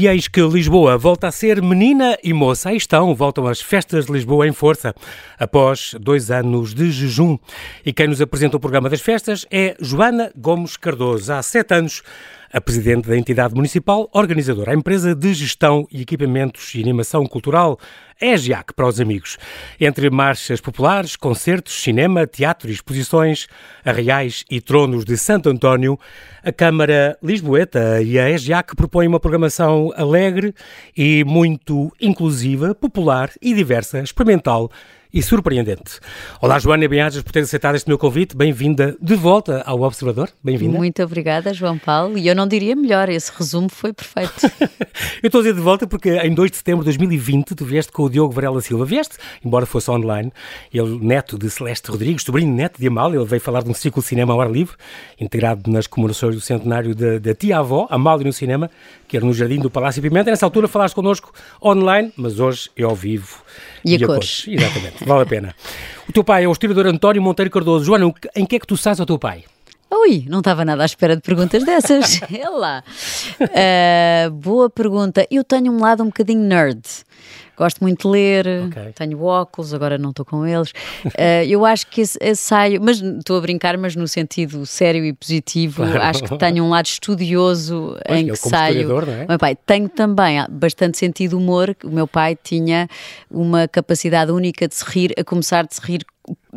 E eis que Lisboa volta a ser menina e moça. Aí estão, voltam as festas de Lisboa em força, após dois anos de jejum. E quem nos apresenta o programa das festas é Joana Gomes Cardoso. Há sete anos a presidente da entidade municipal organizadora, a empresa de gestão e equipamentos e animação cultural, é a GIAC para os amigos. Entre marchas populares, concertos, cinema, teatro e exposições, arraiais e tronos de Santo António, a Câmara Lisboeta e a EGIAC propõem uma programação alegre e muito inclusiva, popular e diversa, experimental e surpreendente. Olá, Joana, bem-ajas por ter aceitado este meu convite. Bem-vinda de volta ao Observador. Bem-vinda. Muito obrigada, João Paulo. E eu não diria melhor, esse resumo foi perfeito. eu estou a dizer de volta porque em 2 de setembro de 2020 tu vieste com o Diogo Varela Silva. Vieste, embora fosse online, ele neto de Celeste Rodrigues, sobrinho neto de Amália, ele veio falar de um ciclo de cinema ao ar livre, integrado nas comemorações do centenário da tia-avó, Amália no cinema, que era no Jardim do Palácio Pimenta. Nessa altura falaste connosco online, mas hoje é ao vivo. E, e a, cores. cores. Exatamente, vale a pena. O teu pai é o historiador António Monteiro Cardoso. Joana, em que é que tu sabes ao teu pai? Ui, não estava nada à espera de perguntas dessas. é lá. Uh, boa pergunta. Eu tenho um lado um bocadinho nerd. Gosto muito de ler, okay. tenho óculos, agora não estou com eles. Uh, eu acho que esse, saio, mas estou a brincar, mas no sentido sério e positivo, claro. acho que tenho um lado estudioso pois, em que saio. Não é? Meu pai, tenho também bastante sentido humor. O meu pai tinha uma capacidade única de se rir, a começar de se rir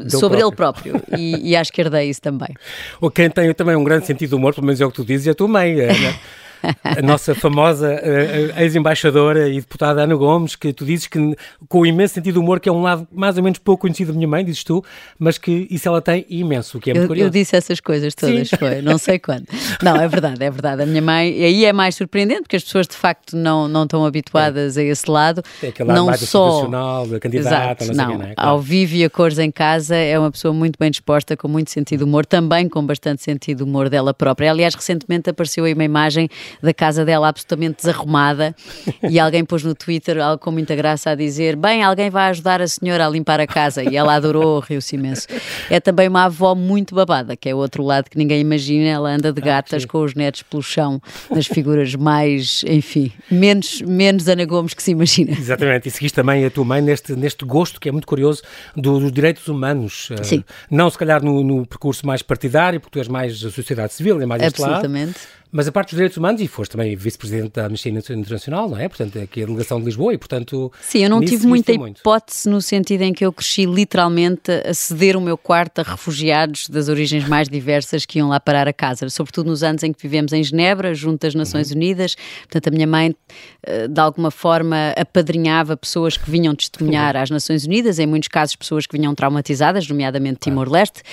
sobre próprio. ele próprio e, e acho que herdei isso também. O quem tem também um grande sentido de humor, pelo menos é o que tu dizes, é a tua mãe. É, né? a nossa famosa uh, ex-embaixadora e deputada Ana Gomes, que tu dizes que com o imenso sentido de humor, que é um lado mais ou menos pouco conhecido da minha mãe, dizes tu, mas que isso ela tem imenso, o que é muito eu, curioso. Eu disse essas coisas todas, Sim. foi, não sei quando. Não, é verdade, é verdade. A minha mãe, e aí é mais surpreendente, porque as pessoas de facto não, não estão habituadas é. a esse lado. É aquele lado não mais só a candidata, Exato, não, não, é? claro. Ao vivo e a cores em casa, é uma pessoa muito bem disposta, com muito sentido de humor, também com bastante sentido de humor dela própria. Aliás, recentemente apareceu aí uma imagem da casa dela absolutamente desarrumada e alguém pôs no Twitter algo com muita graça a dizer: Bem, alguém vai ajudar a senhora a limpar a casa. E ela adorou, riu-se imenso. É também uma avó muito babada, que é o outro lado que ninguém imagina. Ela anda de ah, gatas ah, com os netos pelo chão, nas figuras mais, enfim, menos, menos Ana Gomes que se imagina. Exatamente. E seguiste também a tua mãe neste, neste gosto que é muito curioso do, dos direitos humanos. Eh, Sim. Não se calhar no, no, percurso mais partidário, porque tu és mais a sociedade civil, é mais Absolutamente. Mas a parte dos direitos humanos, e foste também vice-presidente da Amnistia Internacional, não é? Portanto, aqui a delegação de Lisboa e, portanto... Sim, eu não tive muita hipótese muito. no sentido em que eu cresci literalmente a ceder o meu quarto a refugiados das origens mais diversas que iam lá parar a casa, sobretudo nos anos em que vivemos em Genebra, junto às Nações uhum. Unidas. Portanto, a minha mãe, eh, de alguma forma, apadrinhava pessoas que vinham testemunhar uhum. às Nações Unidas, em muitos casos pessoas que vinham traumatizadas, nomeadamente Timor-Leste,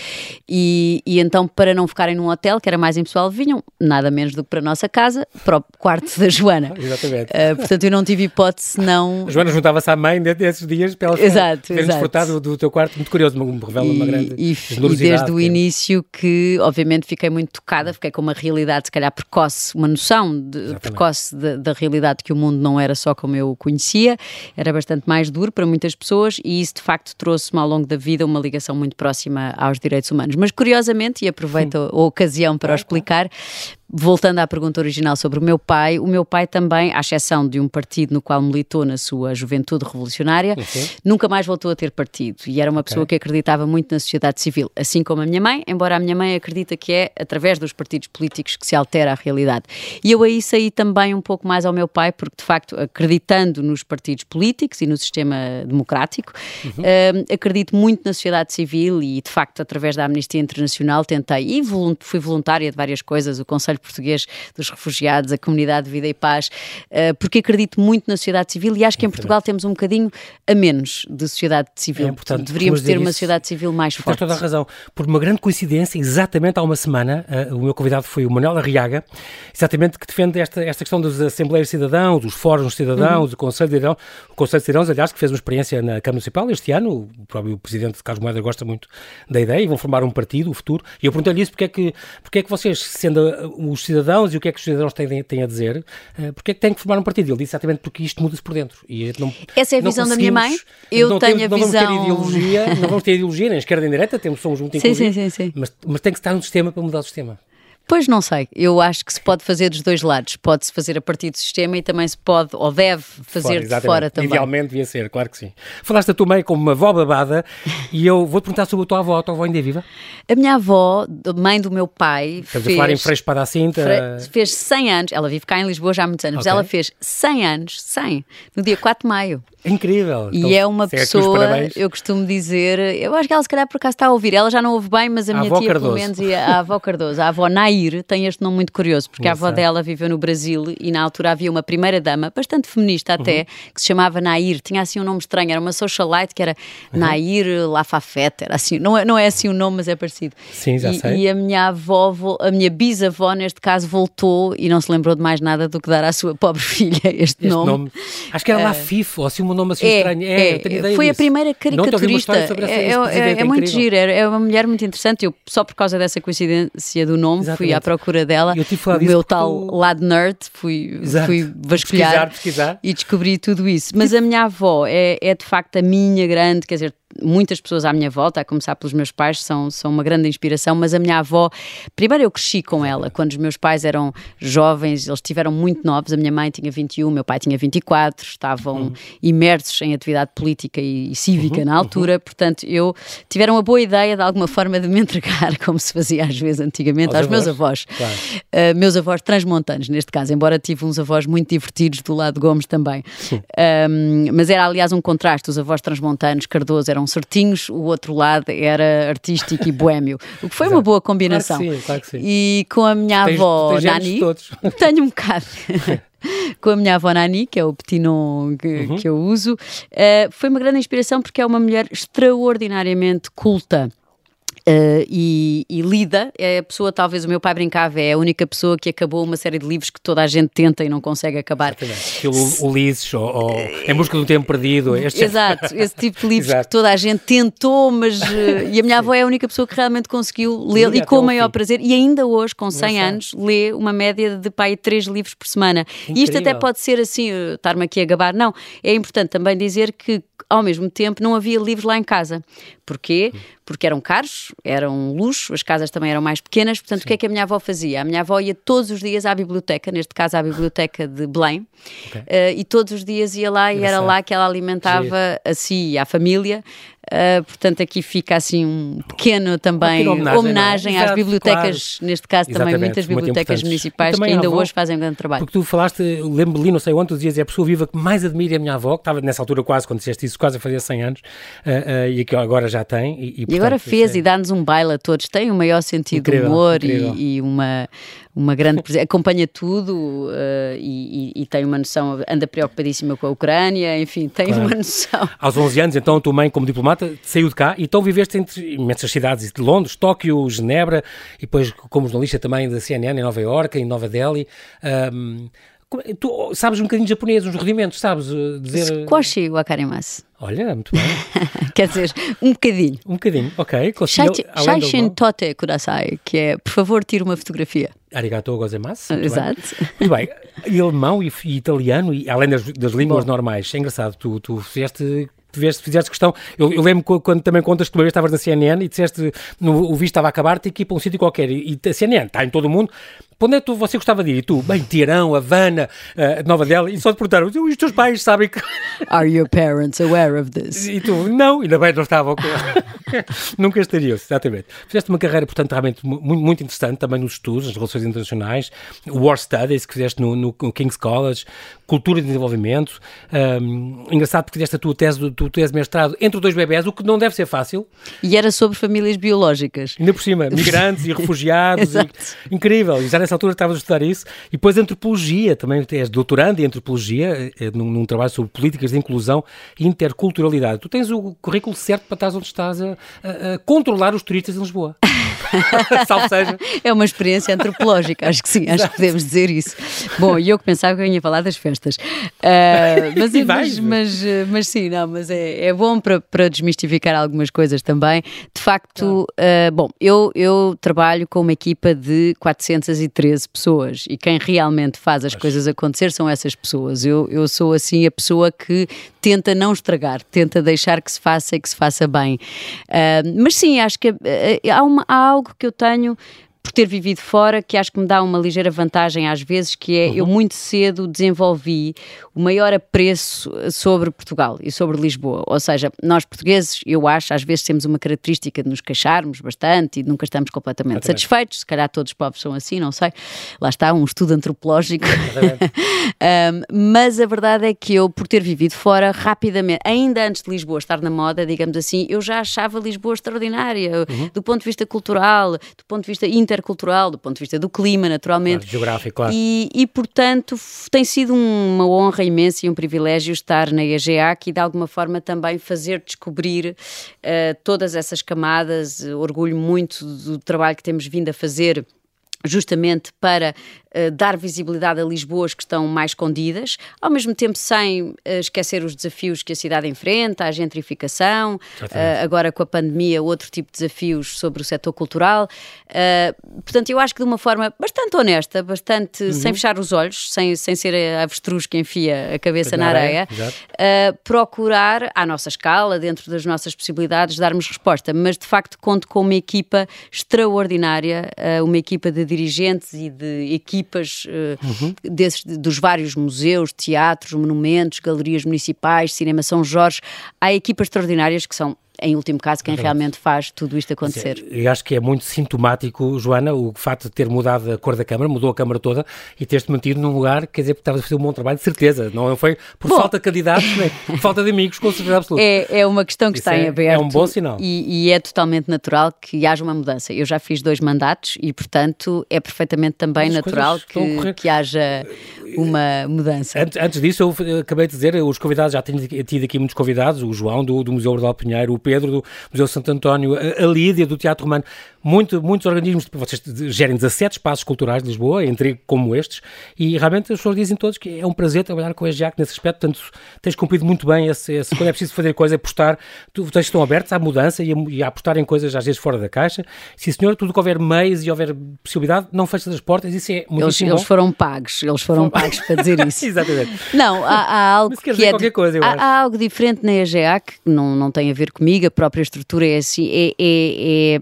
e, e então, para não ficarem num hotel, que era mais impessoal, vinham nada menos do que para a nossa casa, para o quarto da Joana. Exatamente. Uh, portanto, eu não tive hipótese não... A Joana juntava-se à mãe desses dias para ela exato, ter desfrutado do, teu quarto, muito curioso, me revela e, uma grande e, e desde o é. início que, obviamente, fiquei muito tocada, fiquei com uma realidade, se calhar, precoce, uma noção de, precoce da realidade que o mundo não era só como eu o conhecia, era bastante mais duro para muitas pessoas e isso, de facto, trouxe-me ao longo da vida uma ligação muito próxima aos direitos humanos. Mas, curiosamente, e aproveito a ocasião para o explicar, Voltando à pergunta original sobre o meu pai, o meu pai também, à exceção de um partido no qual militou na sua juventude revolucionária, uhum. nunca mais voltou a ter partido e era uma pessoa okay. que acreditava muito na sociedade civil, assim como a minha mãe, embora a minha mãe acredita que é através dos partidos políticos que se altera a realidade. E eu aí saí também um pouco mais ao meu pai, porque de facto, acreditando nos partidos políticos e no sistema democrático, uhum. uh, acredito muito na sociedade civil e de facto, através da Amnistia Internacional, tentei e fui voluntária de várias coisas, o Conselho Português dos Refugiados, a Comunidade de Vida e Paz, uh, porque acredito muito na sociedade civil e acho que em Portugal temos um bocadinho a menos de sociedade civil. É, portanto, deveríamos ter uma sociedade civil mais forte. Tens toda a razão. Por uma grande coincidência, exatamente há uma semana, uh, o meu convidado foi o Manuel Arriaga, exatamente que defende esta, esta questão das Assembleias de Cidadãos, dos Fóruns de Cidadãos, uhum. do Conselho de Cidadãos, o Conselho de Cidadãos, aliás, que fez uma experiência na Câmara Municipal este ano, o próprio Presidente Carlos Moeda gosta muito da ideia e vão formar um partido, o futuro, e eu perguntei-lhe isso, porque é que, porque é que vocês, sendo os cidadãos e o que é que os cidadãos têm, têm a dizer, uh, porque é que têm que formar um partido? Ele disse exatamente porque isto muda-se por dentro. E não, Essa é a visão da minha mãe. Eu tenho temos, a não visão. Vamos ter ideologia, não vamos ter ideologia, nem esquerda nem direita, temos, somos muito inclusivos. Sim, sim, sim, sim. Mas, mas tem que estar no sistema para mudar o sistema. Pois não sei, eu acho que se pode fazer dos dois lados. Pode-se fazer a partir do sistema e também se pode, ou deve, fazer fora, de fora também. Idealmente devia ser, claro que sim. Falaste da tua mãe como uma avó babada e eu vou-te perguntar sobre a tua avó. A tua avó ainda é viva? A minha avó, mãe do meu pai, Estamos fez... a falar em Freixo para a Cinta. Fez 100 anos, ela vive cá em Lisboa já há muitos anos, okay. mas ela fez 100 anos, 100, no dia 4 de maio. Incrível. E então, é uma pessoa, eu costumo dizer, eu acho que ela se calhar por acaso está a ouvir, ela já não ouve bem, mas a, a minha tia Cardoso. pelo menos, e a, a avó Cardoso, a avó Nair, tem este nome muito curioso, porque a avó dela viveu no Brasil e na altura havia uma primeira dama, bastante feminista até, uhum. que se chamava Nair, tinha assim um nome estranho, era uma socialite que era uhum. Nair Lafafete, era assim, não é, não é assim o nome, mas é parecido. Sim, já e, sei. E a minha avó, a minha bisavó neste caso voltou e não se lembrou de mais nada do que dar à sua pobre filha este, este nome. nome. Acho que era uh, Lafif, ou assim um nome assim é, estranho. É, é foi a primeira caricaturista. É, é, é, muito gira, é uma mulher muito interessante. Eu, só por causa dessa coincidência do nome, Exatamente. fui à procura dela. Eu tive o meu tal tu... lado nerd, fui, fui vasculhar pesquisar, pesquisar. e descobri tudo isso. Mas a minha avó é, é de facto a minha grande, quer dizer, muitas pessoas à minha volta, a começar pelos meus pais, são, são uma grande inspiração, mas a minha avó, primeiro eu cresci com ela, quando os meus pais eram jovens, eles estiveram muito novos, a minha mãe tinha 21, meu pai tinha 24, estavam uhum. imersos em atividade política e, e cívica uhum. na altura, uhum. portanto eu tiveram a boa ideia de alguma forma de me entregar, como se fazia às vezes antigamente, aos, aos meus avós, claro. uh, meus avós transmontanos neste caso, embora tive uns avós muito divertidos do lado de Gomes também, um, mas era aliás um contraste, os avós transmontanos, Cardoso eram certinhos, o outro lado era artístico e boêmio, o que foi Exato. uma boa combinação. Claro sim, claro que sim. E com a minha tens, avó tens Nani, tenho um bocado. com a minha avó Nani, que é o petinon que, uhum. que eu uso, uh, foi uma grande inspiração porque é uma mulher extraordinariamente culta. Uh, e, e, lida, é a pessoa, talvez o meu pai brincava, é a única pessoa que acabou uma série de livros que toda a gente tenta e não consegue acabar. O Ulisses, ou, ou Em Busca do Tempo Perdido. Este... Exato, esse tipo de livros que toda a gente tentou, mas. Uh, e a minha avó é a única pessoa que realmente conseguiu ler e com o maior fim. prazer, e ainda hoje, com 100 anos, lê uma média de pai três livros por semana. Incrível. E isto até pode ser assim, estar-me aqui a gabar. Não, é importante também dizer que ao mesmo tempo não havia livros lá em casa. Porquê? Porque eram caros, eram luxo, as casas também eram mais pequenas, portanto, Sim. o que é que a minha avó fazia? A minha avó ia todos os dias à biblioteca, neste caso à biblioteca de Belém, okay. uh, e todos os dias ia lá e era lá que ela alimentava a si e à família. Uh, portanto, aqui fica assim um pequeno também homenagem, homenagem às bibliotecas, claro. neste caso Exatamente, também muitas bibliotecas municipais que ainda avó, hoje fazem um grande trabalho. Porque tu falaste, lembro li não sei onde, tu dizias, é a pessoa viva que mais admira a minha avó, que estava nessa altura quase, quando disseste isso, quase a fazer 100 anos, uh, uh, e que agora já tem. E, e, portanto, e agora fez é... e dá-nos um baile a todos, tem o um maior sentido incrível, de humor e, e, uma, uma grande acompanha tudo uh, e, e, e, tem uma noção, anda preocupadíssima com a Ucrânia, enfim, tem claro. uma noção. Aos 11 anos, então, a tua mãe, como diplomata, saiu de cá e então viveste entre imensas cidades, de Londres, Tóquio, Genebra, e depois como jornalista também da CNN em Nova Iorque, em Nova Delhi. Um, Tu sabes um bocadinho de japonês, uns rudimentos, sabes eh, dizer... Squashi wakarimasu. Olha, muito bem. Quer dizer, um bocadinho. Um bocadinho, ok. Shaishin tote kudasai, que é, por favor, tire uma fotografia. Arigato gozaimasu. Exato. Bem. Muito bem. E alemão e, e italiano, e, além das, das línguas Bom. normais. É engraçado, tu, tu fizeste fizeste, fizeste questão. Eu, eu lembro quando também contas que uma vez estavas na CNN e disseste no, o visto estava a acabar, tem que ir para um sítio qualquer. E, e a CNN está em todo o mundo. Para onde é que você gostava de ir? E tu, bem, Tirão, Havana, uh, Nova Delhi, e só te perguntaram, os teus pais sabem que... Are your parents aware of this? E tu, não, ainda bem não estavam. Nunca estariam, exatamente. Fizeste uma carreira, portanto, realmente muito, interessante, também nos estudos, nas relações internacionais, War Studies, que fizeste no, no King's College, Cultura de Desenvolvimento. Um, engraçado porque fizeste a tua tese, do, tese de mestrado entre dois bebés, o que não deve ser fácil. E era sobre famílias biológicas. Ainda por cima, migrantes e refugiados. e, incrível, e já nessa altura estavas a estudar isso. E depois antropologia, também és doutorando em antropologia, eh, num, num, trabalho sobre políticas de inclusão e interculturalidade. Tu tens o currículo certo para estar onde estás a, a, a controlar os turistas em Lisboa. Salve seja. É uma experiência antropológica, acho que sim, acho que podemos dizer isso. Bom, e eu que pensava que eu ia falar das festas. Uh, mas, mas, mas, mas, sim, não, mas é, é bom para, para desmistificar algumas coisas também. De facto, uh, bom, eu, eu trabalho com uma equipa de 413 pessoas e quem realmente faz as coisas acontecer são essas pessoas. Eu, eu sou assim a pessoa que tenta não estragar, tenta deixar que se faça e que se faça bem. Uh, mas sim, acho que há, uma, há algo que eu tenho por ter vivido fora, que acho que me dá uma ligeira vantagem às vezes, que é uhum. eu muito cedo desenvolvi o maior apreço sobre Portugal e sobre Lisboa. Ou seja, nós portugueses, eu acho, às vezes temos uma característica de nos queixarmos bastante e nunca estamos completamente Exatamente. satisfeitos. Se calhar todos os povos são assim, não sei. Lá está, um estudo antropológico. um, mas a verdade é que eu, por ter vivido fora, rapidamente, ainda antes de Lisboa estar na moda, digamos assim, eu já achava Lisboa extraordinária, uhum. do ponto de vista cultural, do ponto de vista intercultural, do ponto de vista do clima, naturalmente. Claro, geográfico, claro. E, e, portanto, tem sido uma honra imensa e um privilégio estar na EGEAC e, de alguma forma, também fazer descobrir uh, todas essas camadas. Orgulho muito do trabalho que temos vindo a fazer justamente para uh, dar visibilidade a Lisboas que estão mais escondidas, ao mesmo tempo sem uh, esquecer os desafios que a cidade enfrenta, a gentrificação, uh, agora com a pandemia, outro tipo de desafios sobre o setor cultural. portanto, eu acho que de uma forma bastante honesta, bastante uhum. sem fechar os olhos, sem, sem ser a avestruz que enfia a cabeça na, na areia, areia procurar, à nossa escala, dentro das nossas possibilidades, darmos resposta. Mas, de facto, conto com uma equipa extraordinária, uma equipa de dirigentes e de equipas uh, uhum. desses, dos vários museus, teatros, monumentos, galerias municipais, Cinema São Jorge. Há equipas extraordinárias que são em último caso, quem realmente faz tudo isto acontecer. E acho que é muito sintomático, Joana, o facto de ter mudado a cor da Câmara, mudou a Câmara toda e ter-te mantido num lugar, quer dizer, que estava a fazer um bom trabalho, de certeza. Não foi por bom, falta de candidatos, nem por falta de amigos, com certeza absoluta. É, é uma questão que Isso está é, em aberto. É um bom sinal. E, e, é totalmente natural que haja uma mudança. Eu já fiz dois mandatos e, portanto, é perfeitamente também As natural que, que haja uma mudança. Antes, antes, disso, eu acabei de dizer, os convidados, já tenho tido aqui muitos convidados, o João do, do Museu Ordal Pinheiro, o Pedro do Museu Santo António, a Lídia do Teatro Romano, muito, muitos organismos, vocês gerem 17 espaços culturais de Lisboa, entre como estes, e realmente as pessoas dizem todos que é um prazer trabalhar com a EGIAC nesse aspecto, portanto, tens cumprido muito bem esse, esse quando é preciso fazer coisa, apostar, tu, vocês estão abertos à mudança e a, e a, apostar em coisas às vezes fora da caixa. Sim, senhor, tudo que houver meios e houver possibilidade, não fecha as portas, isso é muito eles, eles foram pagos, eles foram, pagos para dizer isso. Exatamente. Não, há, há algo que é, coisa, há, há, algo diferente na EGEAC, que não, não tem a ver comigo, a própria estrutura é assim, é, é, é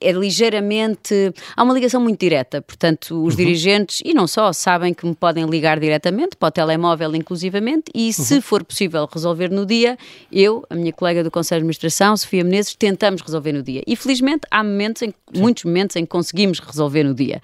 é ligeiramente. Há uma ligação muito direta, portanto, os uhum. dirigentes, e não só, sabem que me podem ligar diretamente, para o telemóvel inclusivamente, e uhum. se for possível resolver no dia, eu, a minha colega do Conselho de Administração, Sofia Menezes, tentamos resolver no dia. E felizmente há momentos, em, muitos momentos em que conseguimos resolver no dia.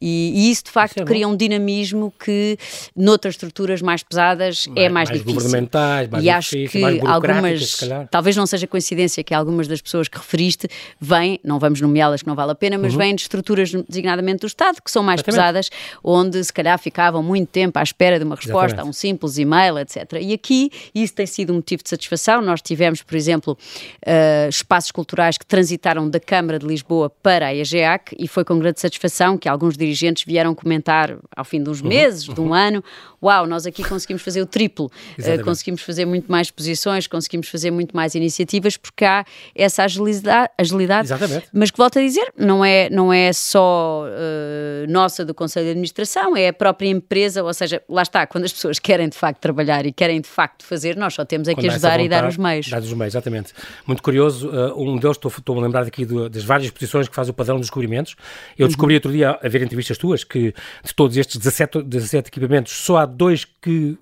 E, e isso, de facto, é cria um dinamismo que noutras estruturas mais pesadas mais, é mais, mais difícil. governamentais, mais e acho que algumas, talvez não seja coincidência que algumas das pessoas que referiste vêm, não vamos no nomeá-las que não vale a pena, mas uhum. vêm de estruturas designadamente do Estado, que são mais Exatamente. pesadas, onde se calhar ficavam muito tempo à espera de uma resposta Exatamente. a um simples e-mail, etc. E aqui isso tem sido um motivo de satisfação. Nós tivemos, por exemplo, uh, espaços culturais que transitaram da Câmara de Lisboa para a EGEAC e foi com grande satisfação que alguns dirigentes vieram comentar ao fim de uns uhum. meses, uhum. de um uhum. ano, uau, nós aqui conseguimos fazer o triplo, uh, conseguimos fazer muito mais posições, conseguimos fazer muito mais iniciativas, porque há essa agilidade, agilidade mas que volto a dizer, não é, não é só uh, nossa do Conselho de Administração, é a própria empresa, ou seja, lá está, quando as pessoas querem de facto trabalhar e querem de facto fazer, nós só temos é que ajudar vontade, e dar os meios. Dar os meios, exatamente. Muito curioso, uh, um deles, estou-me a lembrar aqui do, das várias posições que faz o padrão dos descobrimentos. Eu descobri uhum. outro dia, a ver entrevistas tuas, que de todos estes 17, 17 equipamentos, só há dois que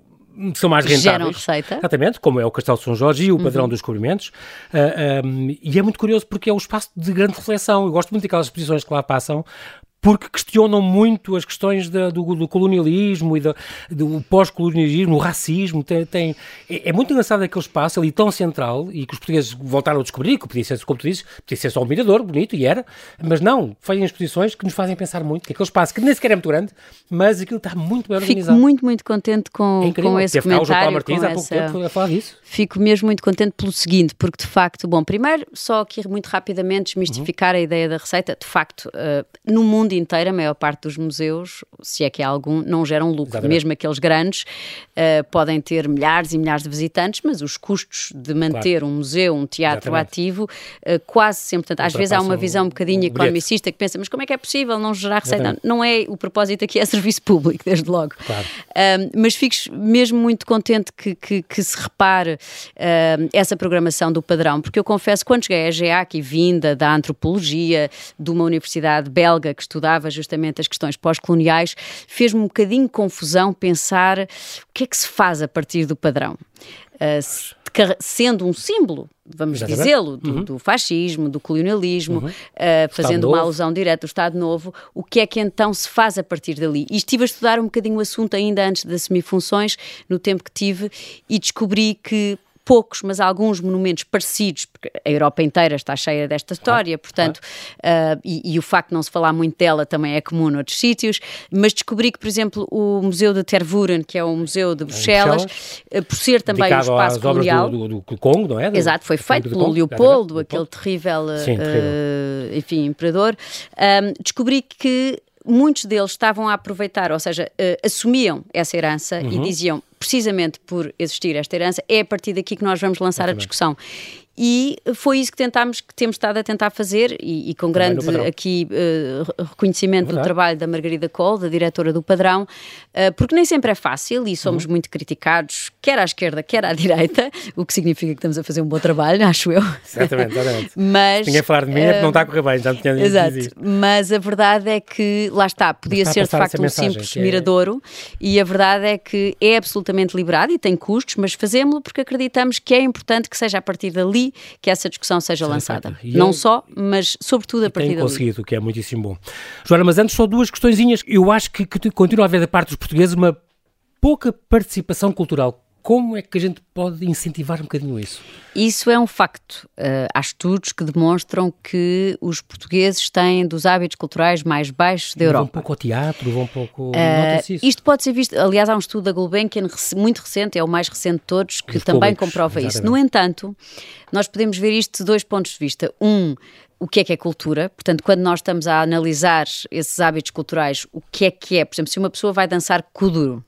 são mais rentáveis. Geram receita. Exatamente, como é o Castelo de São Jorge e o Padrão uhum. dos Descobrimentos. Uh, ah, um, e é muito curioso porque é um espaço de grande reflexão. Eu gosto muito daquelas exposições que lá passam, porque questionam muito as questões da, do, do, colonialismo e da, do pós-colonialismo, o racismo. Tem, tem, é, é, muito engraçado aquele espaço ali tão central e que os portugueses voltaram a descobrir, que podia ser, como tu dizes, podia ser só um mirador, bonito, e era, mas não, fazem exposições que nos fazem pensar muito, que aquele espaço, que nem sequer é muito grande, mas aquilo está muito bem organizado. Fico muito, muito contente com, é com esse Teve comentário. O Martins, há pouco essa... tempo a falar disso. Fico mesmo muito contente pelo seguinte, porque de facto, bom, primeiro, só aqui muito rapidamente desmistificar uhum. a ideia da receita, de facto, uh, no mundo mundo inteiro, a maior parte dos museus, se é que há algum, não geram lucro. Exatamente. Mesmo aqueles grandes uh, podem ter milhares e milhares de visitantes, mas os custos de manter claro. um museu, um teatro Exatamente. ativo, uh, quase sempre. Portanto, às vezes há uma visão um bocadinho economicista que pensa, mas como é que é possível não gerar receita? Não, não é o propósito aqui, é serviço público, desde logo. Claro. Uh, mas fico mesmo muito contente que, que, que se repare essa programação do padrão, porque eu confesso, quando cheguei à GEAC e vinda da antropologia, de uma universidade belga que estudava justamente as questões pós-coloniais, fez-me um bocadinho confusão pensar o que é que se faz a partir do padrão. Uh, sendo um símbolo, vamos dizê-lo, do, uhum. do, fascismo, do colonialismo, uhum. uh, fazendo uma alusão direta do Estado Novo, o que é que então se faz a partir dali? E estive a estudar um bocadinho o assunto ainda antes de assumir funções, no tempo que tive, e descobri que poucos, mas alguns monumentos parecidos, porque a Europa inteira está cheia desta história, portanto, uh, e, e, o facto de não se falar muito dela também é comum noutros sítios, mas descobri que, por exemplo, o Museu de Tervuren, que é o Museu de Bruxelas, uh, por ser também um espaço colonial... Do, do, do, Congo, não é? Do, Exato, foi feito pelo Congo, Leopoldo, aquele terrível, Sim, uh, enfim, imperador. descobri que muitos deles estavam a aproveitar, ou seja, assumiam essa herança uhum. e diziam precisamente por existir esta herança, é a partir daqui que nós vamos lançar a discussão. E foi isso que tentámos, que temos estado a tentar fazer, e, e com grande aqui uh, reconhecimento é do trabalho da Margarida Cole, da diretora do Padrão, uh, porque nem sempre é fácil e somos uhum. muito criticados, quer à esquerda, quer à direita, o que significa que estamos a fazer um bom trabalho, acho eu. Exatamente, exatamente. Mas, tinha a falar de mim, uh, não está a correr bem, já tinha Exato, mas a verdade é que, lá está, podia está ser de facto um simples é... miradouro, e a verdade é que é absolutamente liberado e tem custos, mas fazemos-lo porque acreditamos que é importante que seja a partir dali que essa discussão seja lançada. Não eu, só, mas sobretudo a partir dali. conseguido, que é muitíssimo bom. Joana, mas antes só duas questõezinhas. Eu acho que, que continua a haver da parte dos portugueses uma pouca participação cultural como é que a gente pode incentivar um bocadinho isso? Isso é um facto. Uh, há estudos que demonstram que os portugueses têm dos hábitos culturais mais baixos da Europa. Vão um pouco ao teatro, vão um pouco. Uh, isto pode ser visto. Aliás, há um estudo da Gulbenkian muito recente, é o mais recente de todos, que Os também públicos, comprova exatamente. isso. No entanto, nós podemos ver isto de dois pontos de vista. Um, o que é que é cultura. Portanto, quando nós estamos a analisar esses hábitos culturais, o que é que é? Por exemplo, se uma pessoa vai dançar kuduro,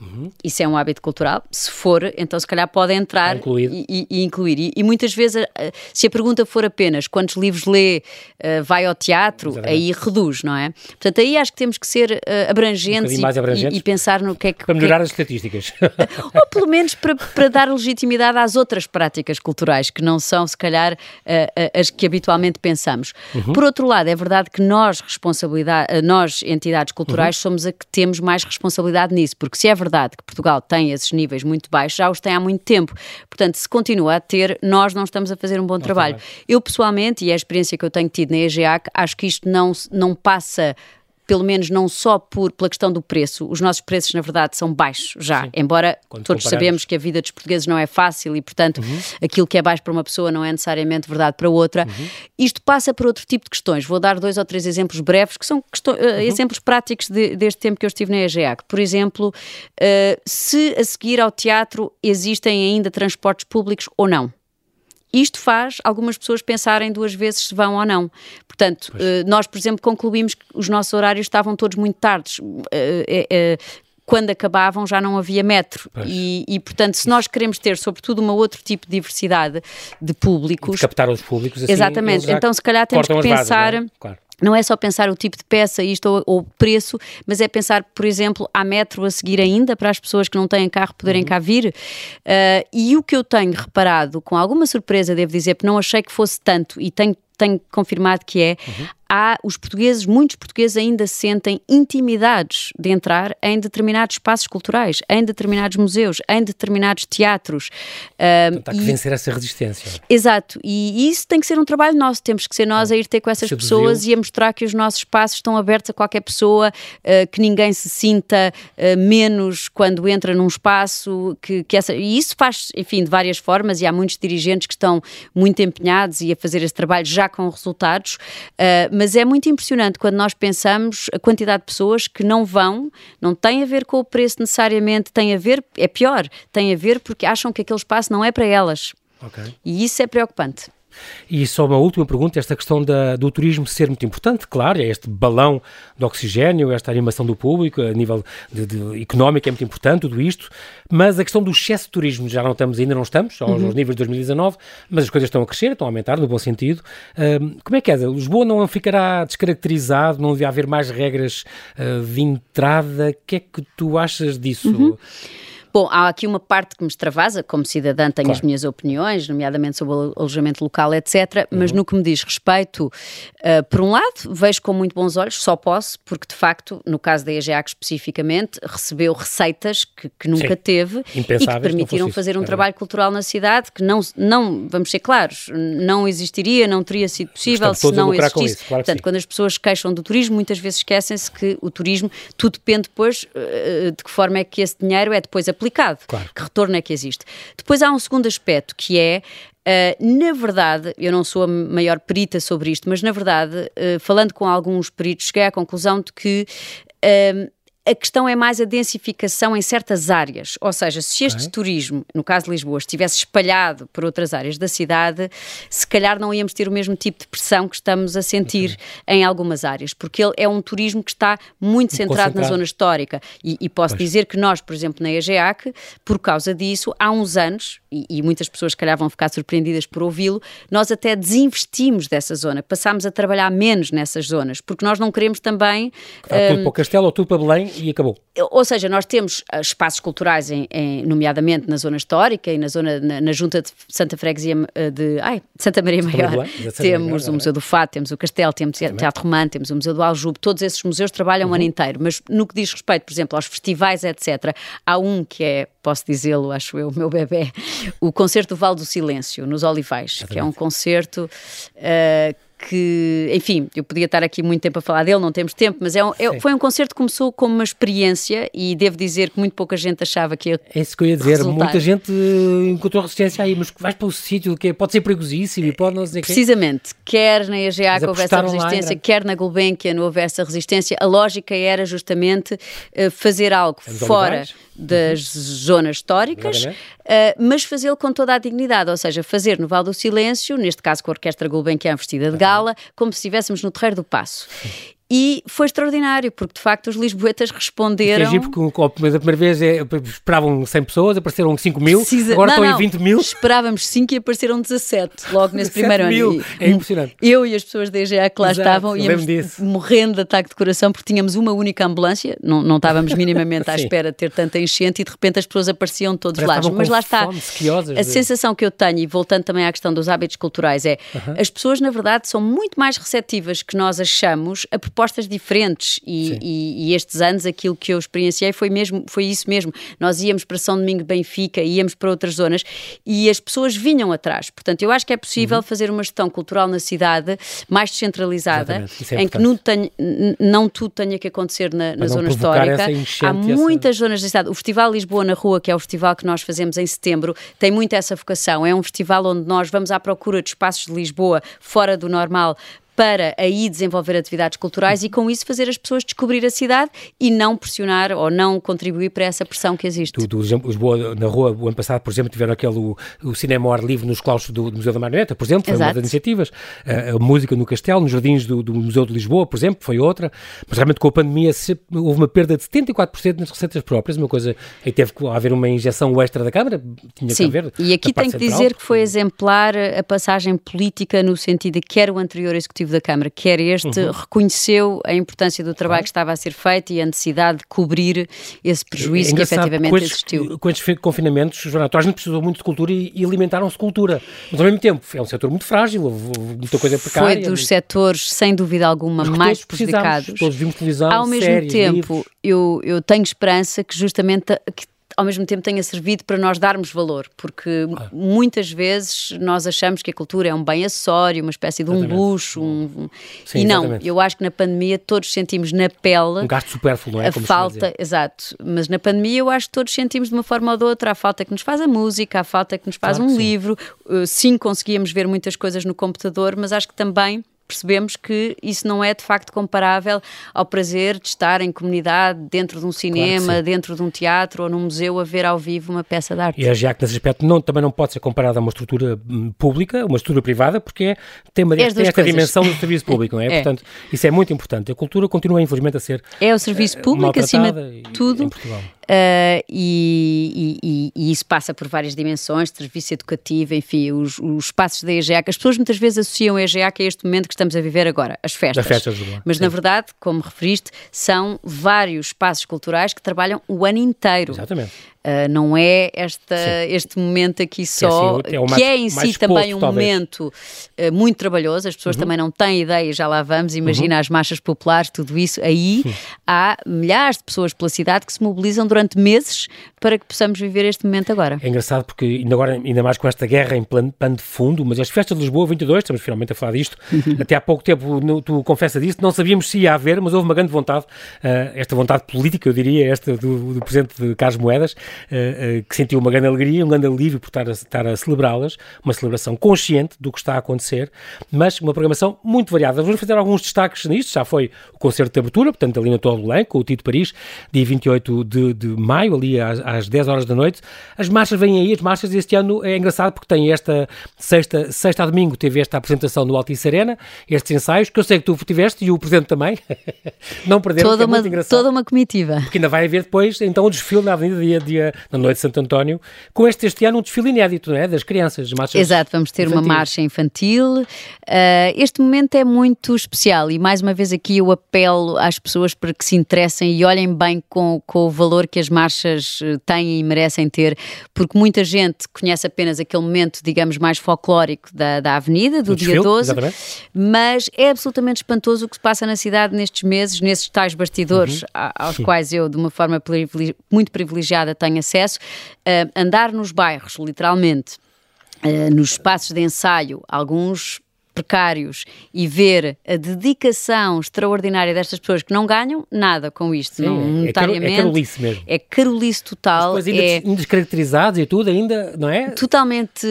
Uhum. Isso é um hábito cultural. Se for, então se calhar pode entrar e, e, e, incluir. E, e, muitas vezes, eh, se a pergunta for apenas quantos livros lê, uh, vai ao teatro, Exatamente. aí reduz, não é? Portanto, aí acho que temos que ser uh, abrangentes, um abrangentes, e, pensar no que é que. Para melhorar que, as estatísticas. ou pelo menos para, para dar legitimidade às outras práticas culturais, que não são, se calhar, uh, as que habitualmente pensamos. Uhum. Por outro lado, é verdade que nós, responsabilidade, nós, entidades culturais, uhum. somos a que temos mais responsabilidade nisso, porque se é verdade verdade que Portugal tem esses níveis muito baixos, já os tem há muito tempo. Portanto, se continua a ter, nós não estamos a fazer um bom trabalho. Eu, pessoalmente, e é a experiência que eu tenho tido na EGEAC, acho que isto não, não passa pelo menos não só por, pela questão do preço. Os nossos preços, na verdade, são baixos já, Sim. embora Quando todos comparamos. sabemos que a vida dos portugueses não é fácil e, portanto, uhum. aquilo que é baixo para uma pessoa não é necessariamente verdade para outra. Uhum. Isto passa por outro tipo de questões. Vou dar dois ou três exemplos breves, que são questões, uh, uhum. exemplos práticos de, deste tempo que eu estive na EGEAC. Por exemplo, uh, se a seguir ao teatro existem ainda transportes públicos ou não. Isto faz algumas pessoas pensarem duas vezes se vão ou não. Portanto, pois. Eh, nós, por exemplo, concluímos que os nossos horários estavam todos muito tardes. Eh, eh, quando acabavam já não havia metro. E, e, portanto, se nós queremos ter, sobretudo, uma outro tipo de diversidade de públicos. De captar os públicos assim, Exatamente. Então, se calhar temos que pensar. Bases, é? claro. Não é só pensar o tipo de peça, isto ou, ou, preço, mas é pensar, por exemplo, há metro a seguir ainda para as pessoas que não têm carro poderem uhum. cá vir. Uh, e o que eu tenho reparado, com alguma surpresa, devo dizer, porque não achei que fosse tanto e tenho tenho confirmado que é, uhum há os portugueses, muitos portugueses ainda sentem intimidados de entrar em determinados espaços culturais, em determinados museus, em determinados teatros. Então, há que e, vencer essa resistência. Exato, e isso tem que ser um trabalho nosso, temos que ser nós a ir ter com essas pessoas e a mostrar que os nossos espaços estão abertos a qualquer pessoa, uh, que ninguém se sinta uh, menos quando entra num espaço, que, que essa, e isso faz, enfim, de várias formas, e há muitos dirigentes que estão muito empenhados e a fazer esse trabalho já com resultados, uh, mas é muito impressionante quando nós pensamos a quantidade de pessoas que não vão, não tem a ver com o preço necessariamente, tem a ver, é pior, tem a ver porque acham que aquele espaço não é para elas. Okay. E isso é preocupante. E só uma última pergunta, esta questão da, do turismo ser muito importante, claro, é este balão de oxigênio, esta animação do público, a nível de, de, económico é muito importante, tudo isto, mas a questão do excesso de turismo, já não estamos, ainda não estamos, aos, uhum. níveis de 2019, mas as coisas estão a crescer, estão a aumentar, no bom sentido. Uh, como é que é? Lisboa não ficará descaracterizado, não devia haver mais regras uh, de entrada, o que é que tu achas disso? Uhum. Bom, há aqui uma parte que me extravasa, como cidadã tenho claro. as minhas opiniões, nomeadamente sobre o alojamento local, etc. Mas uhum. no que me diz respeito, uh, por um lado, vejo com muito bons olhos, só posso, porque de facto, no caso da EGEAC especificamente, recebeu receitas que, que nunca Sim. teve e que permitiram fazer um é trabalho cultural na cidade que não, não, vamos ser claros, não existiria, não teria sido possível se não existisse. Isso, claro Portanto, quando as pessoas queixam do turismo, muitas vezes esquecem-se que o turismo, tudo depende depois uh, de que forma é que esse dinheiro é depois aplicado. Claro. Que retorno é que existe? Depois há um segundo aspecto que é Uh, na verdade, eu não sou a maior perita sobre isto, mas na verdade, uh, falando com alguns peritos, cheguei à conclusão de que uh, a questão é mais a densificação em certas áreas. Ou seja, se este okay. turismo, no caso de Lisboa, estivesse espalhado por outras áreas da cidade, se calhar não íamos ter o mesmo tipo de pressão que estamos a sentir okay. em algumas áreas, porque ele é um turismo que está muito centrado na zona histórica. E, e posso pois. dizer que nós, por exemplo, na EGEAC, por causa disso, há uns anos, e, e muitas pessoas, se calhar, vão ficar surpreendidas por ouvi-lo, nós até desinvestimos dessa zona, passámos a trabalhar menos nessas zonas, porque nós não queremos também. um, tudo para o Castelo ou tudo para Belém e acabou. Ou seja, nós temos ah, espaços culturais, em, em, nomeadamente na zona histórica e na zona na, na junta de Santa Freguesia ah, de ai, Santa Maria Maior. Maria temos Maior, o Museu do Fado, temos o Castelo, temos o Teatro Romano, temos o Museu do Aljube. Todos esses museus trabalham uhum. o ano inteiro. Mas no que diz respeito, por exemplo, aos festivais, etc., há um que é, posso dizê-lo, acho eu, o meu bebê, o Concerto do Vale do Silêncio, nos Olivais, Exatamente. que é um concerto uh, que, enfim, eu podia estar aqui muito tempo a falar dele, não temos tempo, mas é, um, é foi um concerto que começou como uma experiência e devo dizer que muito pouca gente achava que ia É isso que eu ia dizer, resultar. muita gente encontrou resistência aí, mas vais para o sítio que pode ser perigosíssimo e pode não dizer Precisamente, que... quer na EGA que houvesse a resistência, lá, quer na Gulbenkian não houvesse a resistência, a lógica era justamente uh, fazer algo fora das uhum. zonas históricas, uh, mas fazê-lo com toda a dignidade, ou seja, fazer no Val do Silêncio, neste caso com a Orquestra Gulbenkian vestida de gala, como se estivéssemos no Terreiro do Passo. E foi extraordinário, porque de facto os lisboetas responderam. É porque a primeira vez é, esperavam 100 pessoas, apareceram 5 mil, Precisa... agora não, estão não, em 20 mil. Esperávamos 5 e apareceram 17 logo nesse primeiro mil. ano. É impressionante. Eu e as pessoas da EGA que lá Exato, estavam íamos morrendo de ataque de coração porque tínhamos uma única ambulância, não, não estávamos minimamente à espera de ter tanta enchente e de repente as pessoas apareciam de todos os lados. Mas lá está. a de... sensação que eu tenho, e voltando também à questão dos hábitos culturais, é uh -huh. as pessoas, na verdade, são muito mais receptivas que nós achamos a propostas diferentes e, e, e, estes anos aquilo que eu experienciei foi mesmo foi isso mesmo. Nós íamos para São Domingo de Benfica, íamos para outras zonas e as pessoas vinham atrás. Portanto, eu acho que é possível uhum. fazer uma gestão cultural na cidade mais descentralizada, é em que não, tenha, não tudo tenha que acontecer na, na zona histórica. Há muitas essa... zonas da cidade. O Festival Lisboa na Rua, que é o festival que nós fazemos em setembro, tem muito essa vocação. É um festival onde nós vamos à procura de espaços de Lisboa fora do normal para aí desenvolver atividades culturais e com isso fazer as pessoas descobrir a cidade e não pressionar ou não contribuir para essa pressão que existe. Tu, tu Lisboa, na rua, o ano passado, por exemplo, tiveram aquele o, o cinema ao ar livre nos claustros do, do, Museu da Marioneta, por exemplo, foi Exato. uma das iniciativas. A, a, música no Castelo, nos jardins do, do, Museu de Lisboa, por exemplo, foi outra. Mas realmente com a pandemia houve uma perda de 74% nas receitas próprias, uma coisa, aí teve que haver uma injeção extra da Câmara, tinha Sim, que haver. E aqui tenho que dizer que foi exemplar a passagem política no sentido de que era o anterior executivo Da Câmara, quer este, uhum. reconheceu a importância do trabalho claro. que estava a ser feito e a necessidade de cobrir esse prejuízo é que efetivamente com estes, existiu. Com estes confinamentos, Joana, a gente precisou muito de cultura e, e alimentaram-se cultura. Mas ao mesmo tempo, é um setor muito frágil, houve muita coisa precária. Foi dos setores, sem dúvida alguma, mais prejudicados. Todos vimos televisão, Ao mesmo séries, tempo, eu, eu tenho esperança que justamente que ao mesmo tempo tenha servido para nós darmos valor, porque ah. muitas vezes nós achamos que a cultura é um bem acessório, uma espécie de um exatamente. luxo, um, Sim, e não, exatamente. eu acho que na pandemia todos sentimos na pele um gasto supérfluo, não é? A Como falta, exato, mas na pandemia eu acho que todos sentimos de uma forma ou de outra a falta que nos faz a música, a falta que nos faz claro um livro, sim. sim conseguíamos ver muitas coisas no computador, mas acho que também percebemos que isso não é de facto comparável ao prazer de estar em comunidade, dentro de um cinema, claro dentro de um teatro ou num museu, a ver ao vivo uma peça de arte. E a GEAC, nesse aspecto, não, também não pode ser comparada a uma estrutura hum, pública, uma estrutura privada, porque é, tem, uma, tem esta coisas. dimensão do serviço público, não é? é? Portanto, isso é muito importante. A cultura continua, infelizmente, a ser. É o serviço público, acima de tudo. Uh, e, e, e, isso passa por várias dimensões, serviço educativo, enfim, os, os espaços da EGEAC. As pessoas muitas vezes associam a EGEAC a este momento que estamos a viver agora, as festas. festas Mas, Sim. na verdade, como referiste, são vários espaços culturais que trabalham o ano inteiro. Exatamente. Uh, não é esta, este momento aqui só, que é, assim, é, que é em si também um talvez. momento uh, muito trabalhoso, as pessoas uhum. também não têm ideia, já lá vamos, imagina uhum. as marchas populares, tudo isso. Aí uhum. há milhares de pessoas pela cidade que se mobilizam durante meses para que possamos viver este momento agora. É engraçado porque ainda agora, ainda mais com esta guerra em plano, plano de fundo, mas as festas de Lisboa 22, estamos finalmente a falar disto, uhum. até há pouco tempo no, tu confessa disso, não sabíamos se ia haver, mas houve uma grande vontade, uh, esta vontade política, eu diria, esta do, do Presidente de Carlos Moedas, uh, uh, que sentiu uma grande alegria, um grande alívio por estar a, estar a celebrá-las, uma celebração consciente do que está a acontecer, mas uma programação muito variada. Vamos fazer alguns destaques nisto, já foi o concerto de abertura, portanto ali na Torre do com o Tito Paris, dia 28 de, de maio, ali às, às 10 horas da noite. As marchas vêm aí, as marchas este ano é engraçado porque tem esta sexta, sexta a domingo teve esta apresentação no Altice Arena, estes ensaios, que eu sei que tu tiveste e o Presidente também, não perderam, toda é uma, engraçado. Toda uma comitiva. Porque ainda vai haver depois, então, o desfile na Avenida Dia, dia na Noite de Santo António, com este, este ano um desfile inédito, não é? Das crianças, marchas Exato, vamos ter infantis. uma marcha infantil. Uh, este momento é muito especial e, mais uma vez, aqui eu apelo às pessoas para que se interessem e olhem bem com, com o valor que as marchas eh, têm e merecem ter, porque muita gente conhece apenas aquele momento, digamos, mais folclórico da, da Avenida, do, dia 12, exatamente. mas é absolutamente espantoso o que se passa na cidade nestes meses, nesses tais bastidores uhum. aos Sim. quais eu, de uma forma privilegi muito privilegiada, tenho acesso. Uh, andar nos bairros, literalmente. Uh, nos espaços de ensaio, alguns precários e ver a dedicação extraordinária destas pessoas que não ganham nada com isto, Sim, não, é, é carolice mesmo. É carolice total. Mas ainda é descaracterizados e tudo ainda, não é? Totalmente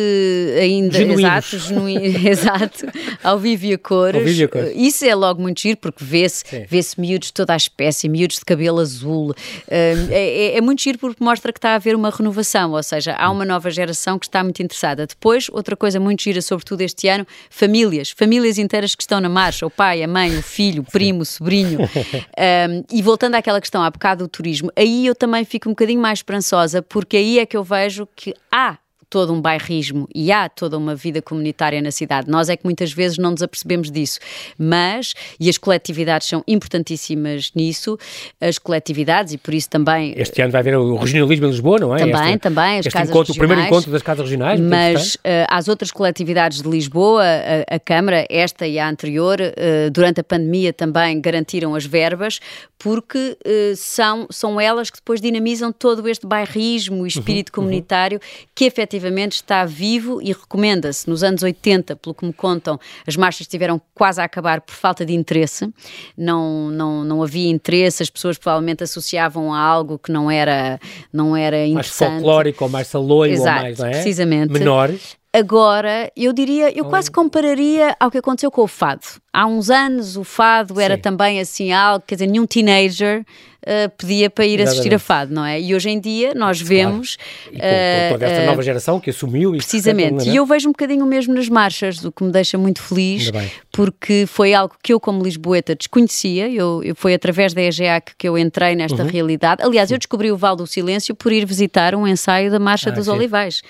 ainda, Genuínos. exato, exato, ao vivo e a cores. Vivo e a cores. Isso é logo muito giro porque vê-se vê miúdos de toda a espécie, miúdos de cabelo azul. É, é, é muito giro porque mostra que está a haver uma renovação, ou seja, há uma nova geração que está muito interessada. Depois, outra coisa muito gira, sobretudo este ano, família famílias, famílias inteiras que estão na marcha, o pai, a mãe, o filho, o primo, o sobrinho. um, e voltando àquela questão há bocado do turismo, aí eu também fico um bocadinho mais esperançosa, porque aí é que eu vejo que há todo um bairrismo e há toda uma vida comunitária na cidade. Nós é que muitas vezes não nos apercebemos disso, mas, e as coletividades são importantíssimas nisso, as coletividades e por isso também... Este ano vai haver o regionalismo em Lisboa, não é? Também, Esta, também, as casas encontro, regionais. O primeiro encontro das casas regionais. Mas uh, às outras coletividades de Lisboa, a, a, Câmara, esta e a anterior, uh, durante a pandemia também garantiram as verbas, porque uh, são, são elas que depois dinamizam todo este bairrismo e espírito uhum, comunitário uhum. que efetivamente efetivamente está vivo e recomenda-se. Nos anos 80, pelo que me contam, as marchas estiveram quase a acabar por falta de interesse, não, não, não havia interesse, as pessoas provavelmente associavam a algo que não era, não era interessante. Mais folclórico ou mais saloio Exato, ou mais, não é? precisamente. Menor. Agora, eu diria, eu quase compararia ao que aconteceu com o fado. Há uns anos o fado era Sim. também assim algo, quer dizer, nenhum teenager uh, pedia para ir Exatamente. assistir a fado, não é? E hoje em dia nós vemos. Claro. E com, com toda esta uh, nova geração que assumiu isso. Precisamente. É? E eu vejo um bocadinho mesmo nas marchas, o que me deixa muito feliz, porque foi algo que eu, como Lisboeta, desconhecia. Eu, eu foi através da EGEAC que eu entrei nesta uhum. realidade. Aliás, eu descobri o Val do Silêncio por ir visitar um ensaio da Marcha ah, dos sim. Olivais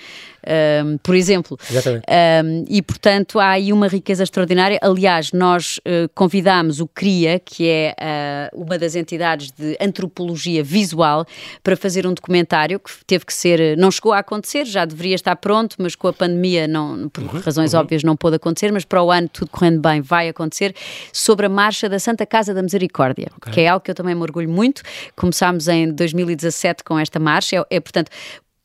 um, por exemplo. Um, e, portanto, há aí uma riqueza extraordinária. Aliás, nós uh, convidámos o CRIA, que é uh, uma das entidades de antropologia visual, para fazer um documentário que teve que ser, não chegou a acontecer, já deveria estar pronto, mas com a pandemia, não, por uhum, razões uhum. óbvias, não pôde acontecer, mas para o ano, tudo correndo bem, vai acontecer, sobre a marcha da Santa Casa da Misericórdia, okay. que é algo que eu também me orgulho muito. Começámos em 2017 com esta marcha, é, é portanto,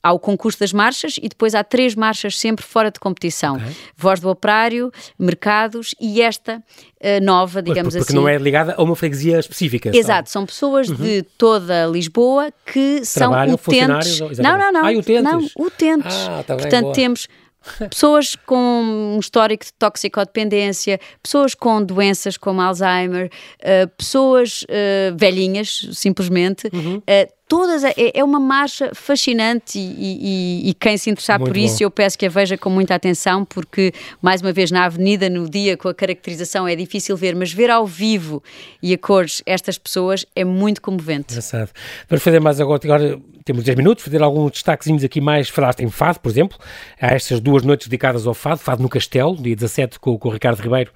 há o concurso das marchas e depois há três marchas sempre fora de competição. Okay. Voz do Operário, Mercados e esta uh, nova, digamos porque assim. Porque não é ligada a uma freguesia específica. Exato, são pessoas uhum. de toda Lisboa que Trabalham, são utentes. Não, não, não. Ah, utentes. Não, utentes. Ah, tá bem, Portanto, boa. temos pessoas com um histórico de toxicodependência, pessoas com doenças como Alzheimer, uh, pessoas uh, velhinhas, simplesmente. Uhum. Uh, todas, é, é, uma marcha fascinante e, e, e quem se interessar Muito por isso, bom. eu peço que a veja com muita atenção, porque, mais uma vez, na avenida, no dia, com a caracterização, é difícil ver, mas ver ao vivo e a cores estas pessoas é muito comovente. Engraçado. Vamos fazer mais agora, agora temos 10 minutos, fazer alguns destaquezinhos aqui mais, falaste em Fado, por exemplo, há estas duas noites dedicadas ao Fado, Fado no Castelo, dia 17 com, com o Ricardo Ribeiro,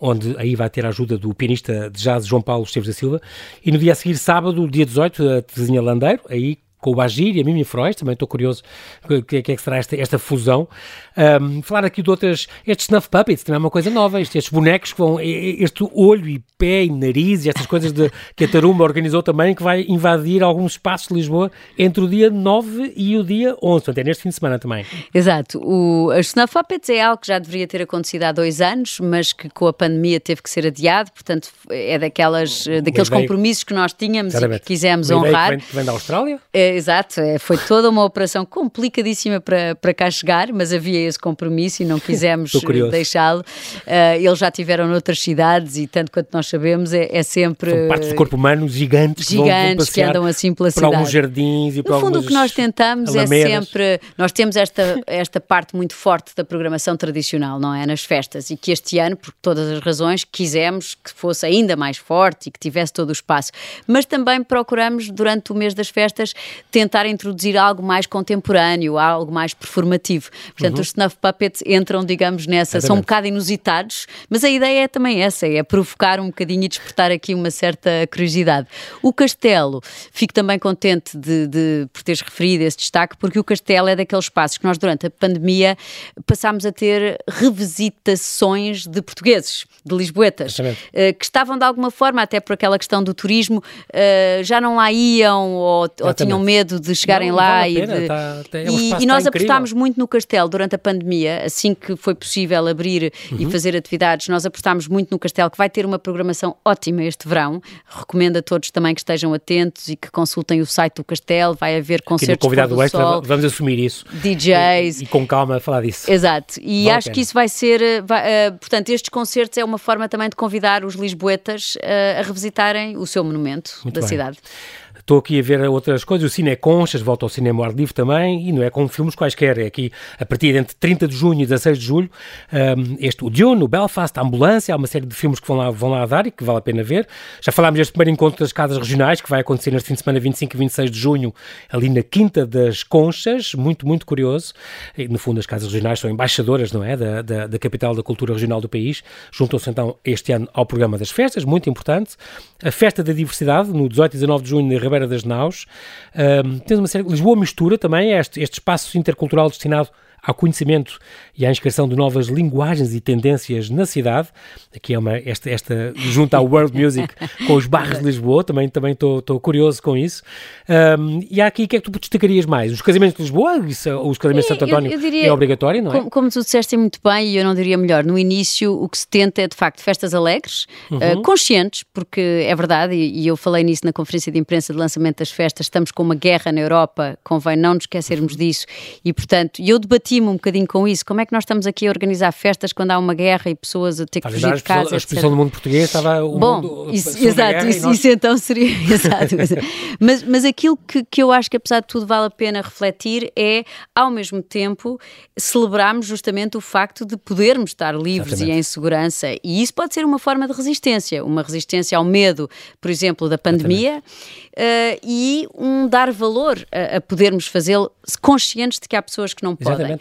onde aí vai ter a ajuda do pianista de jazz João Paulo Esteves da Silva. E no dia a seguir, sábado, dia 18, a Terezinha Landeiro, aí com o Bagir e a Mimi Frois, também estou curioso o que, que, é que será esta, esta fusão. Um, falar aqui de outras, estes snuff puppets, também é uma coisa nova, estes, estes bonecos que vão, este olho e pé e nariz e estas coisas de, que a Tarumba organizou também, que vai invadir alguns espaços de Lisboa entre o dia 9 e o dia 11, portanto é neste fim de semana também. Exato, o, as snuff puppets é algo que já deveria ter acontecido há dois anos, mas que com a pandemia teve que ser adiado, portanto é daquelas, daqueles compromissos que nós tínhamos e que quisemos honrar. Que vem, que vem da Austrália? É, exato, é, foi toda uma operação complicadíssima para, para cá chegar, mas havia esse compromisso e não quisemos deixá-lo. Uh, eles já tiveram noutras cidades e tanto quanto nós sabemos é, é sempre... São partes do corpo humano gigantes, gigantes que, que andam assim pela cidade. alguns jardins e por No fundo o que nós tentamos é alamedas. é sempre... Nós temos esta, esta parte muito forte da programação tradicional, não é? Nas festas e que este ano, por todas as razões, quisemos que fosse ainda mais forte e que tivesse todo o espaço. Mas também procuramos, durante o mês das festas, tentar introduzir algo mais contemporâneo, algo mais performativo. Portanto, uhum. os snuff puppets entram, digamos, nessa, é são um bocado inusitados, mas a ideia é também essa, é provocar um bocadinho e despertar aqui uma certa curiosidade. O castelo, fico também contente de, de, por teres referido esse destaque, porque o castelo é daqueles espaços que nós, durante a pandemia, passámos a ter revisitações de portugueses, de lisboetas, uh, que estavam de alguma forma, até por aquela questão do turismo, uh, já não lá iam ou, ou tinham medo de chegarem não, lá vale e, de, tá, tá, é um e, e nós apostámos muito no castelo durante a pandemia, assim que foi possível abrir uhum. e fazer atividades, nós apostámos muito no castelo, que vai ter uma programação ótima este verão. Recomendo a todos também que estejam atentos e que consultem o site do castelo, vai haver concertos Aqui convidado extra, sol, vamos assumir isso. DJs. E, e com calma falar disso. Exato. E vale acho que isso vai ser, eh, vai, uh, portanto, estes concertos é uma forma também de convidar os lisboetas uh, a revisitarem o seu monumento Muito da bem. cidade. Estou aqui a ver outras coisas, o Cine Conchas, volta ao cinema ao livre também, e não é com filmes quaisquer, é aqui a partir entre 30 de junho e 16 de julho, um, este, o Dune, o Belfast, a Ambulância, há uma série de filmes que vão lá, vão lá dar e que vale a pena ver. Já falámos deste primeiro encontro das casas regionais, que vai acontecer neste fim de semana 25 e 26 de junho, ali na Quinta das Conchas, muito, muito curioso. E, no fundo, as casas regionais são embaixadoras, não é, da, da, da capital da cultura regional do país. Juntam-se então este ano ao programa das festas, muito importante. A Festa da Diversidade, no 18 e 19 de junho, na Ribeira das Naus. Um, temos uma série, Lisboa Mistura também, este, este espaço intercultural destinado ao conhecimento e à inscrição de novas linguagens e tendências na cidade. Aqui é uma, esta, esta junto ao World Music com os bairros de Lisboa, também também estou curioso com isso. Um, e há aqui, o que é que tu destacarias mais? Os casamentos de Lisboa? Isso, os casamentos de Santo António eu, eu diria, é obrigatório, não é? Como, como tu disseste muito bem, e eu não diria melhor, no início o que se tenta é de facto festas alegres, uhum. uh, conscientes, porque é verdade, e, e eu falei nisso na conferência de imprensa de lançamento das festas, estamos com uma guerra na Europa, convém não nos esquecermos disso, e portanto, eu debati me um bocadinho com isso. Como é que nós estamos aqui a organizar festas quando há uma guerra e pessoas a ter que fugir de casa? A exposição do mundo português estava o Bom, mundo, isso, exato, isso, nós... isso, então seria exato. mas, mas aquilo que, que eu acho que apesar de tudo vale a pena refletir é, ao mesmo tempo, celebrarmos justamente o facto de podermos estar livres Exatamente. e em segurança. E isso pode ser uma forma de resistência, uma resistência ao medo, por exemplo, da pandemia, uh, e um dar valor a, a podermos fazê-lo conscientes de que há pessoas que não podem. Uh,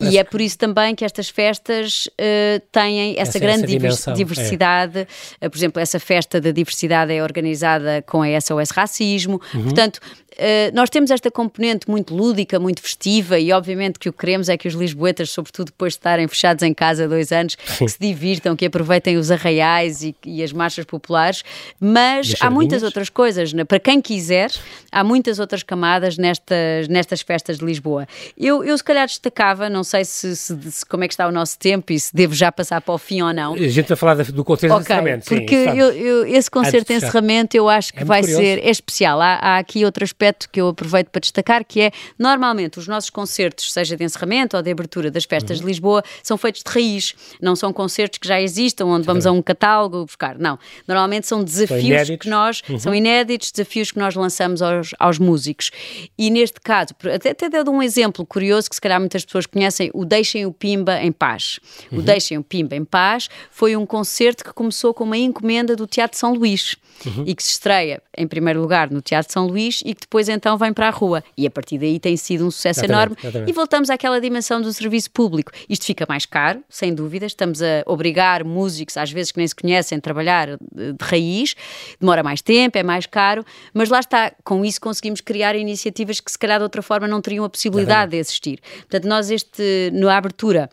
e é por isso também que estas festas uh, têm essa, essa grande essa diversidade. É. Uh, por exemplo, essa festa da diversidade é organizada com a SOS Racismo. Uhum. Portanto, Uh, nós temos esta componente muito lúdica, muito festiva e obviamente que o que queremos é que os lisboetas, sobretudo depois de estarem fechados em casa dois anos, que se divirtam, que aproveitem os arraiais e, e as marchas populares, mas há muitas outras coisas, né? para quem quiser, há muitas outras camadas nestas, nestas festas de Lisboa. Eu, eu se calhar destacava, não sei se, se, se, como é que está o nosso tempo e se devo já passar para o fim ou não. A gente vai falar do concerto okay, de encerramento. Porque sim, eu, eu, esse concerto de encerramento eu acho que é vai curioso. ser é especial. Há, há aqui outras aspecto que eu aproveito para destacar, que é, normalmente, os nossos concertos, seja de encerramento ou de abertura das festas uhum. de Lisboa, são feitos de raiz, não são concertos que já existam, onde vamos a um catálogo buscar, não. Normalmente são desafios que nós, uhum. são inéditos, desafios que nós lançamos aos, aos músicos. E neste caso, até, até deu um exemplo curioso que se calhar muitas pessoas conhecem, o Deixem o Pimba em Paz. Uhum. O Deixem o Pimba em Paz foi um concerto que começou com uma encomenda do Teatro São Luís uhum. e que se estreia em primeiro lugar no Teatro São Luís e que depois então vem para a rua. E a partir daí tem sido um sucesso exatamente, enorme. Exatamente. E voltamos àquela dimensão do serviço público. Isto fica mais caro, sem dúvida. Estamos a obrigar músicos, às vezes que nem se conhecem, a trabalhar de raiz. Demora mais tempo, é mais caro, mas lá está. Com isso conseguimos criar iniciativas que se calhar de outra forma não teriam a possibilidade exatamente. de existir. Portanto, nós este, na abertura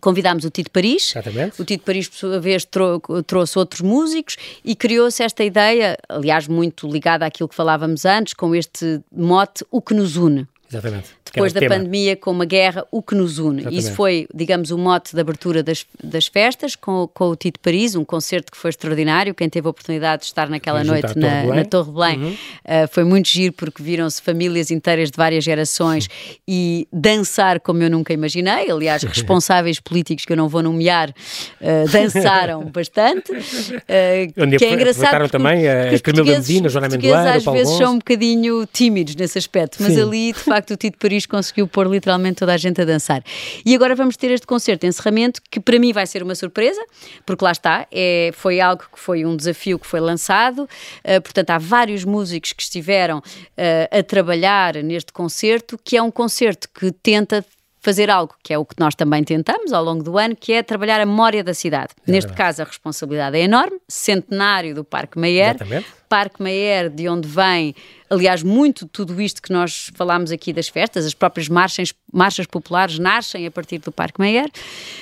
Convidámos o Tito Paris. Exatamente. O Tito Paris, por sua vez, trou trouxe outros músicos e criou-se esta ideia, aliás, muito ligada àquilo que falávamos antes, com este mote, o que nos une. Exatamente. Depois da tema. pandemia, com uma guerra, o que nos une. Exatamente. Isso foi, digamos, o mote de abertura das, das festas, com, com o Tito Paris, um concerto que foi extraordinário. Quem teve a oportunidade de estar naquela noite na, na, Torre Belém uhum. uh, foi muito giro, porque viram-se famílias inteiras de várias gerações e dançar como eu nunca imaginei. Aliás, responsáveis políticos que eu não vou nomear uh, dançaram bastante. Uh, que é engraçado. também a Camila Medina, Joana Mendoeira, às vezes são um bocadinho tímidos nesse aspecto, mas Sim. ali, de facto, o Tito Paris conseguiu pôr literalmente toda a gente a dançar. E agora vamos ter este concerto de encerramento que para mim vai ser uma surpresa, porque lá está, é, foi algo que foi um desafio que foi lançado, uh, portanto há vários músicos que estiveram uh, a trabalhar neste concerto, que é um concerto que tenta fazer algo que é o que nós também tentamos ao longo do ano, que é trabalhar a memória da cidade. É Neste caso, a responsabilidade é enorme, centenário do Parque Mayer, Exatamente. Parque Mayer, de onde vem, aliás, muito tudo isto que nós falámos aqui das festas, as próprias marchas, marchas populares nascem a partir do Parque Mayer.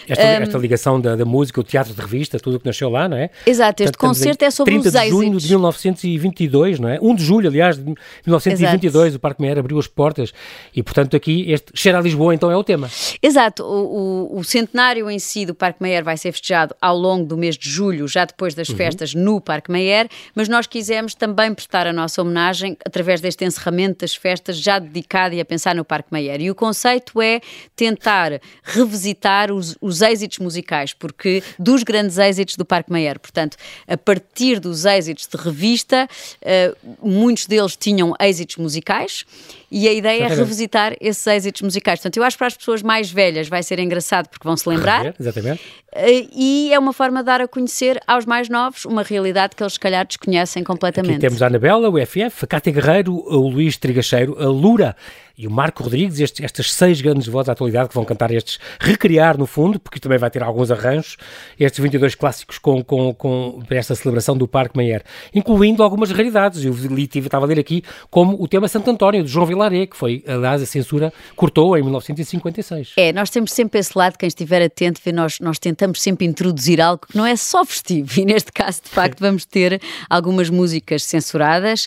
Esta, um, esta ligação da, da, música, o teatro de revista, tudo o que nasceu lá, não é? Exato, este Portanto, concerto é sobre 30 os êxitos. 30 de junho de 1922, não é? 1 de julho, aliás, de 1922, Exato. o Parque Mayer abriu as portas e, portanto, aqui este cheiro a Lisboa, então, é o tema. Exato, o, o, o centenário em si do Parque Mayer vai ser festejado ao longo do mês de julho, já depois das uhum. festas no Parque Mayer, mas nós quisemos quisemos também prestar a nossa homenagem através deste encerramento das festas, já dedicado e a pensar no Parque Mayer. E o conceito é tentar revisitar os, os êxitos musicais, porque dos grandes êxitos do Parque Mayer, portanto, a partir dos êxitos de revista, uh, muitos deles tinham êxitos musicais e a ideia Exatamente. é revisitar esses êxitos musicais. Portanto, eu acho que para as pessoas mais velhas vai ser engraçado porque vão se lembrar. Exatamente. Uh, e é uma forma de dar a conhecer aos mais novos uma realidade que eles, se calhar, desconhecem completamente. Aqui temos a Anabela, o FF, a Cátia Guerreiro, o Luís Trigacheiro, a Lura e o Marco Rodrigues, estas seis grandes vozes da atualidade que vão cantar estes, recriar no fundo, porque também vai ter alguns arranjos, estes 22 clássicos com, com, com esta celebração do Parque Mayer, incluindo algumas raridades. Eu li, estava a ler aqui como o tema Santo António, de João Vilaré, que foi, aliás, a censura cortou em 1956. É, nós temos sempre esse lado, quem estiver atento, nós, nós tentamos sempre introduzir algo que não é só festivo, e neste caso, de facto, vamos ter algumas músicas censuradas.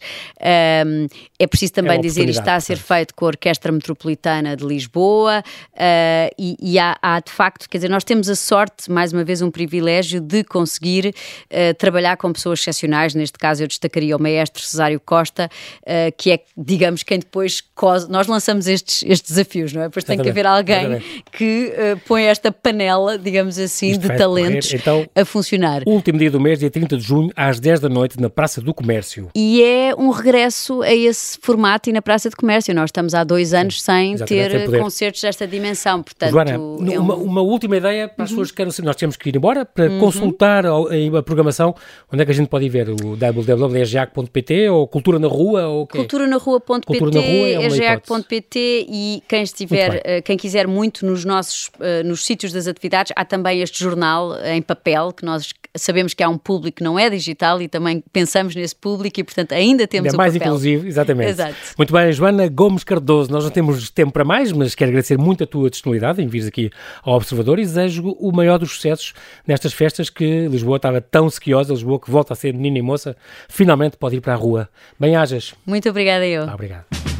Um, é preciso também é dizer, isto está a ser feito com a Orquestra Metropolitana de Lisboa uh, e, e há, há, de facto, quer dizer, nós temos a sorte, mais uma vez, um privilégio de conseguir uh, trabalhar com pessoas excepcionais. Neste caso, eu destacaria o maestro Cesário Costa, uh, que é, digamos, quem depois nós lançamos estes, estes desafios, não é? Depois tem que haver alguém que põe esta panela, digamos assim, Isto de talentos então, a funcionar. Último dia do mês, dia 30 de junho, às 10 da noite, na Praça do Comércio. E é um regresso a esse formato e na Praça do Comércio. Nós estamos há dois anos sem ter concertos desta dimensão. Portanto, é um... uma, uma, última ideia para as uhum. pessoas que querem saber. Nós temos que ir embora para uhum. consultar a, a, programação. Onde é que a gente pode ir ver? O www.egeac.pt ou Cultura na Rua? Ou Cultura na Rua.pt, egeac.pt é e quem estiver, uh, quem quiser muito nos nossos, uh, nos sítios das atividades, há também este jornal em papel que nós sabemos que há um público que não é digital e também pensamos nesse público e, portanto, ainda temos o mais papel. inclusivo, exatamente. Exato. Muito bem, Joana Gomes Cardoso, nós não temos tempo para mais, mas quero agradecer muito a tua disponibilidade em vires aqui ao Observador e desejo o maior dos sucessos nestas festas que Lisboa estava tão sequiosa, Lisboa que volta a ser menina e moça, finalmente pode ir para a rua. Bem-ajas. Muito obrigada eu. Obrigado.